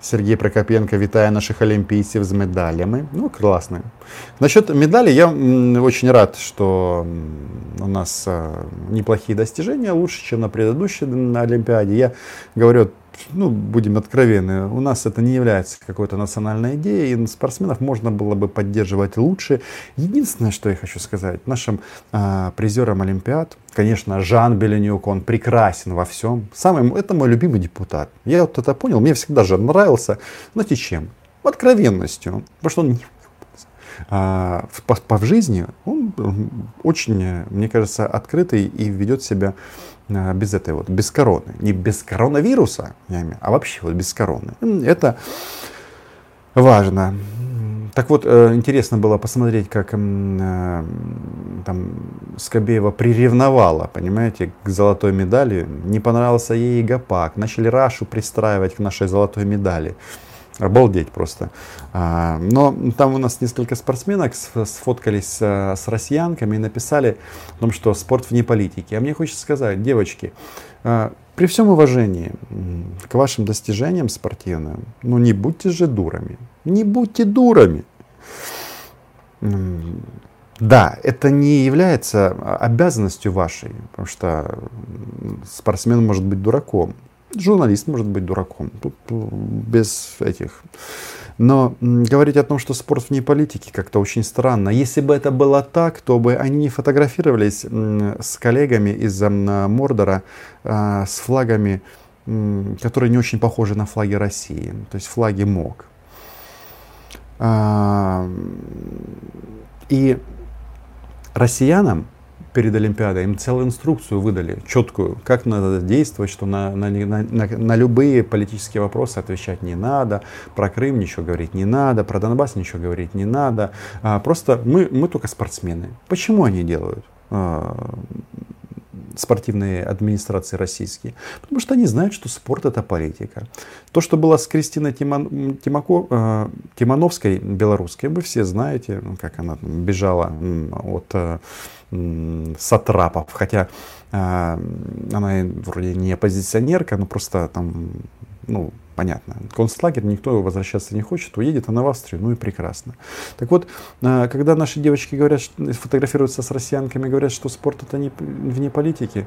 Сергей Прокопенко, витая наших олимпийцев с медалями. Ну, классно. Насчет медалей я очень рад, что у нас а, неплохие достижения, лучше, чем на предыдущей на Олимпиаде. Я говорю ну, будем откровенны, у нас это не является какой-то национальной идеей, и спортсменов можно было бы поддерживать лучше. Единственное, что я хочу сказать, нашим э, призерам Олимпиад, конечно, Жан Беленюк, он прекрасен во всем. Самый, это мой любимый депутат. Я вот это понял, мне всегда же нравился. Знаете чем? Откровенностью. Потому что он не а, по, по в жизни он очень, мне кажется, открытый и ведет себя без этой вот, без короны. Не без коронавируса, я имею, а вообще вот без короны. Это важно. Так вот, э, интересно было посмотреть, как э, там Скобеева приревновала, понимаете, к золотой медали. Не понравился ей Гапак. Начали Рашу пристраивать к нашей золотой медали. Обалдеть просто. А, но там у нас несколько спортсменок сфоткались э, с россиянками и написали о том, что спорт вне политики. А мне хочется сказать, девочки, э, при всем уважении к вашим достижениям спортивным, ну не будьте же дурами. Не будьте дурами. Да, это не является обязанностью вашей, потому что спортсмен может быть дураком. Журналист может быть дураком, тут без этих. Но говорить о том, что спорт вне политики, как-то очень странно. Если бы это было так, то бы они не фотографировались с коллегами из Мордора а, с флагами, которые не очень похожи на флаги России, то есть флаги МОК. А, и россиянам перед Олимпиадой, им целую инструкцию выдали, четкую, как надо действовать, что на, на, на, на любые политические вопросы отвечать не надо, про Крым ничего говорить не надо, про Донбасс ничего говорить не надо. А, просто мы, мы только спортсмены. Почему они делают? А, спортивные администрации российские, потому что они знают, что спорт это политика. То, что было с Кристиной Тимон, Тимако, э, Тимановской, белорусской, вы все знаете, ну, как она бежала от э, сатрапов, хотя э, она вроде не оппозиционерка, но просто там, ну, понятно. Концлагерь, никто возвращаться не хочет, уедет она в Австрию, ну и прекрасно. Так вот, э, когда наши девочки говорят, фотографируются с россиянками, говорят, что спорт это не вне политики,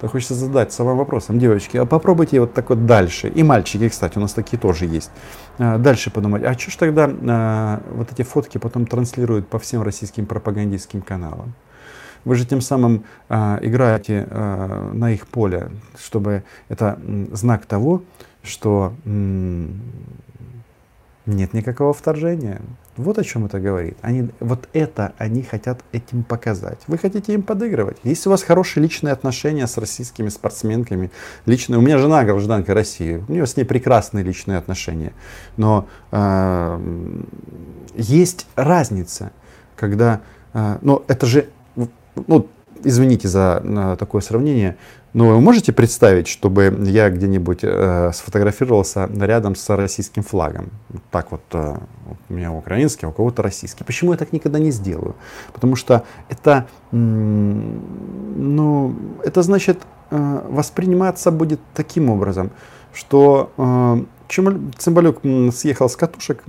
то хочется задать самым вопросом, девочки, а попробуйте вот так вот дальше, и мальчики, кстати, у нас такие тоже есть, э, дальше подумать, а что ж тогда вот эти фотки потом транслируют по всем российским пропагандистским каналам? Вы же тем самым э, играете э, на их поле, чтобы это знак того, что нет никакого вторжения. Вот о чем это говорит. Они, вот это они хотят этим показать. Вы хотите им подыгрывать. Если у вас хорошие личные отношения с российскими спортсменками, личные, у меня жена гражданка России, у нее с ней прекрасные личные отношения. Но э, есть разница, когда, э, но это же, ну, извините за э, такое сравнение, но вы можете представить, чтобы я где-нибудь э, сфотографировался рядом с российским флагом? Так вот, э, у меня украинский, а у кого-то российский. Почему я так никогда не сделаю? Потому что это, ну, это значит э, восприниматься будет таким образом, что э, Цымбалюк съехал с катушек,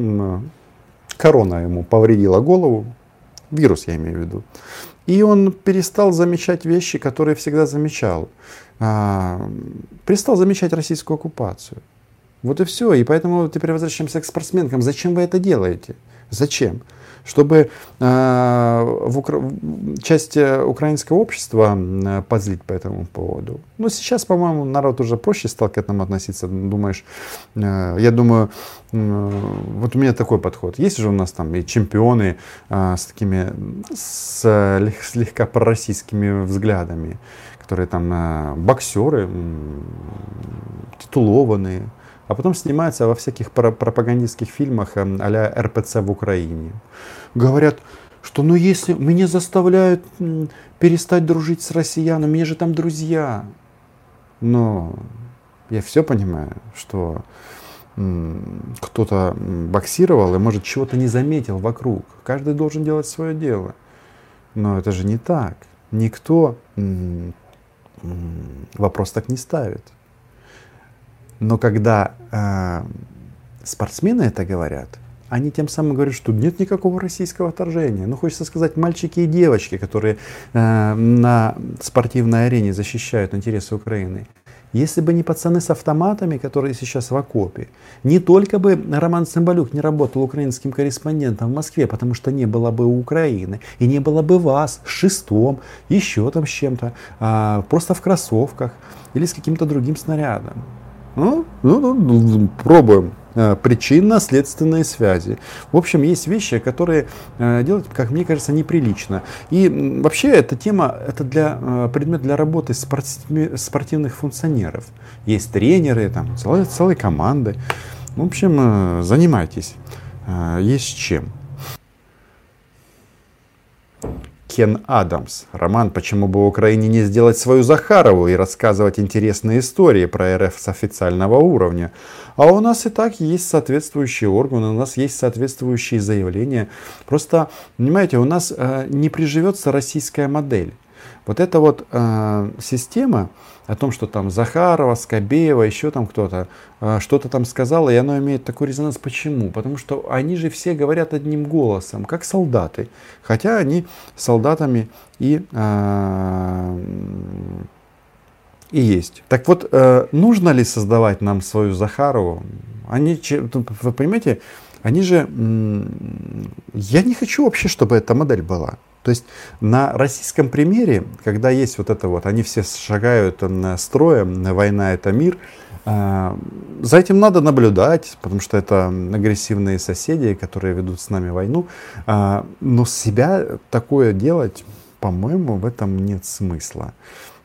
корона ему повредила голову, вирус я имею в виду. И он перестал замечать вещи, которые всегда замечал. А, перестал замечать российскую оккупацию. Вот и все. И поэтому теперь возвращаемся к спортсменкам. Зачем вы это делаете? Зачем? чтобы э, в Укра... часть украинского общества э, позлить по этому поводу. Но сейчас, по-моему, народ уже проще стал к этому относиться. Думаешь, э, я думаю, э, вот у меня такой подход. Есть же у нас там и чемпионы э, с такими, с слегка пророссийскими взглядами, которые там э, боксеры, э, титулованные, а потом снимается во всяких пропагандистских фильмах а РПЦ в Украине. Говорят, что ну если меня заставляют перестать дружить с россиянами, мне же там друзья. Но я все понимаю, что кто-то боксировал и, может, чего-то не заметил вокруг. Каждый должен делать свое дело. Но это же не так. Никто вопрос так не ставит. Но когда э, спортсмены это говорят, они тем самым говорят, что нет никакого российского вторжения. Ну, хочется сказать, мальчики и девочки, которые э, на спортивной арене защищают интересы Украины. Если бы не пацаны с автоматами, которые сейчас в окопе, не только бы Роман Цымбалюк не работал украинским корреспондентом в Москве, потому что не было бы Украины, и не было бы вас шестом, еще там с чем-то, а, просто в кроссовках или с каким-то другим снарядом. Ну, ну, ну, ну пробуем. Э, причинно-следственные связи. В общем, есть вещи, которые э, делать, как мне кажется, неприлично. И вообще эта тема, это для, э, предмет для работы спортивных функционеров. Есть тренеры, там, целые, целые команды. В общем, занимайтесь. Есть чем. Кен Адамс. Роман «Почему бы Украине не сделать свою Захарову и рассказывать интересные истории про РФ с официального уровня?» А у нас и так есть соответствующие органы, у нас есть соответствующие заявления. Просто, понимаете, у нас э, не приживется российская модель. Вот эта вот э, система о том, что там Захарова, Скобеева, еще там кто-то э, что-то там сказала, и оно имеет такой резонанс. Почему? Потому что они же все говорят одним голосом, как солдаты. Хотя они солдатами и, э, и есть. Так вот, э, нужно ли создавать нам свою Захарову? Они, вы понимаете, они же... Я не хочу вообще, чтобы эта модель была. То есть на российском примере, когда есть вот это вот, они все шагают строем, война это мир, а, за этим надо наблюдать, потому что это агрессивные соседи, которые ведут с нами войну. А, но себя такое делать, по-моему, в этом нет смысла.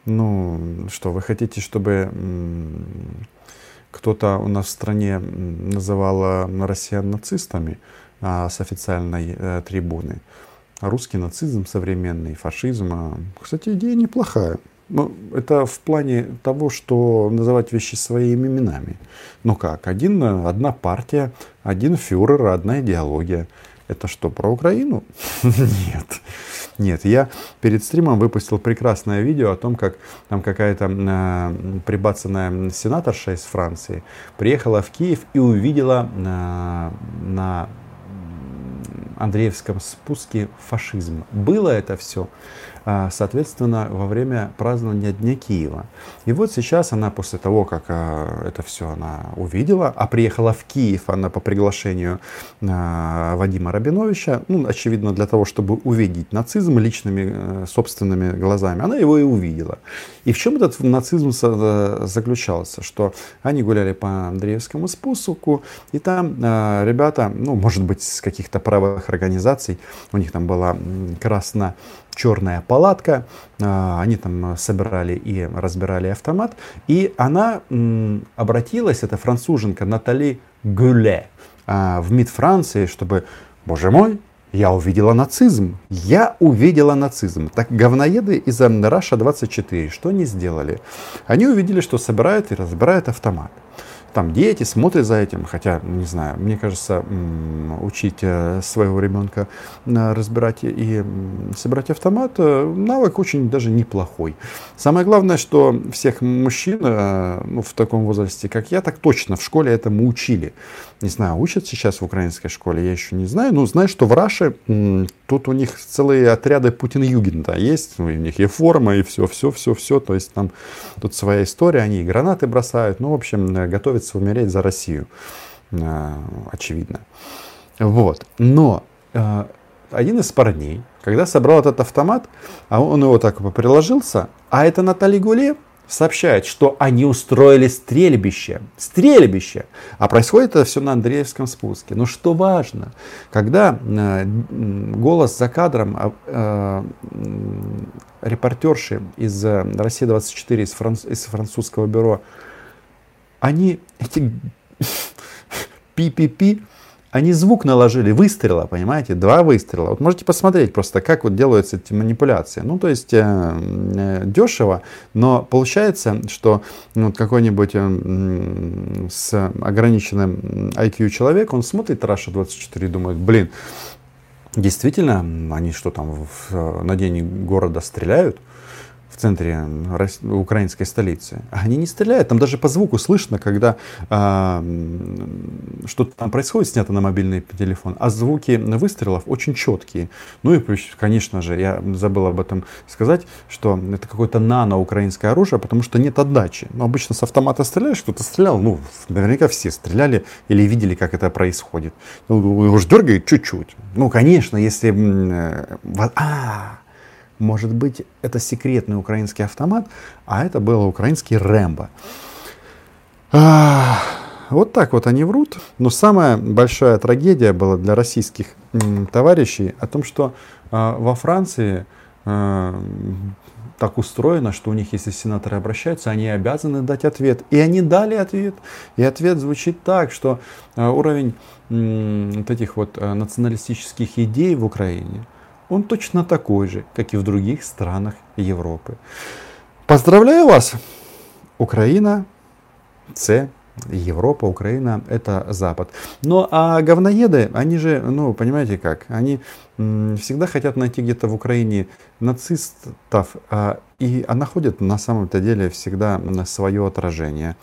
Ну, что, вы хотите, чтобы кто-то у нас в стране называл россиян нацистами а, с официальной э, трибуны? Русский нацизм современный, фашизм. А, кстати, идея неплохая. Ну, это в плане того, что называть вещи своими именами. Ну как, один, одна партия, один фюрер, одна идеология. Это что, про Украину? Нет. Нет, я перед стримом выпустил прекрасное видео о том, как там какая-то э, прибацанная сенаторша из Франции приехала в Киев и увидела э, на Андреевском спуске фашизм. Было это все соответственно, во время празднования Дня Киева. И вот сейчас она после того, как а, это все она увидела, а приехала в Киев она по приглашению а, Вадима Рабиновича, ну, очевидно, для того, чтобы увидеть нацизм личными э, собственными глазами, она его и увидела. И в чем этот нацизм э, заключался? Что они гуляли по Андреевскому спуску, и там ребята, ну, может быть, с каких-то правых организаций, у них там была красно черная палатка, а, они там собирали и разбирали автомат, и она обратилась, это француженка Натали Гюле, а, в МИД Франции, чтобы, боже мой, я увидела нацизм. Я увидела нацизм. Так говноеды из Раша 24, что они сделали? Они увидели, что собирают и разбирают автомат там дети смотрят за этим, хотя, не знаю, мне кажется, учить э, своего ребенка э, разбирать и собирать автомат, э, навык очень даже неплохой. Самое главное, что всех мужчин ну, в таком возрасте, как я, так точно в школе этому учили. Не знаю, учат сейчас в украинской школе, я еще не знаю, но знаю, что в Раше тут у них целые отряды Путин-Югенда есть, у них и форма, и все, все, все, все, то есть там тут своя история, они и гранаты бросают, ну, в общем, готовят готовится умереть за Россию, э, очевидно. Вот. Но э, один из парней, когда собрал этот автомат, а он его так приложился, а это Наталья Гуле сообщает, что они устроили стрельбище. Стрельбище! А происходит это все на Андреевском спуске. Но что важно, когда э, голос за кадром э, э, репортерши из России-24, из, франц, из французского бюро они, эти пи-пи-пи, они звук наложили, выстрела, понимаете, два выстрела. Вот можете посмотреть просто, как вот делаются эти манипуляции. Ну, то есть э, э, дешево, но получается, что ну, какой-нибудь э, с ограниченным IQ человек, он смотрит Раша 24 и думает, блин, действительно, они что там в, на день города стреляют? В центре украинской столицы. Они не стреляют, там даже по звуку слышно, когда а, что-то там происходит, снято на мобильный телефон, а звуки выстрелов очень четкие. Ну и, конечно же, я забыл об этом сказать, что это какое-то нано-украинское оружие, потому что нет отдачи. Но обычно с автомата стреляешь, кто-то стрелял, ну, наверняка все стреляли или видели, как это происходит. Ну, уж дергает чуть-чуть. Ну, конечно, если... Э, а, может быть, это секретный украинский автомат, а это был украинский Рэмбо. Вот так вот они врут. Но самая большая трагедия была для российских товарищей о том, что а, во Франции а, так устроено, что у них, если сенаторы обращаются, они обязаны дать ответ. И они дали ответ. И ответ звучит так, что а, уровень вот этих вот националистических идей в Украине – он точно такой же, как и в других странах Европы. Поздравляю вас! Украина, С, Европа, Украина – это Запад. Но а говноеды, они же, ну, понимаете как, они м, всегда хотят найти где-то в Украине нацистов, а, и а находят на самом-то деле всегда свое отражение.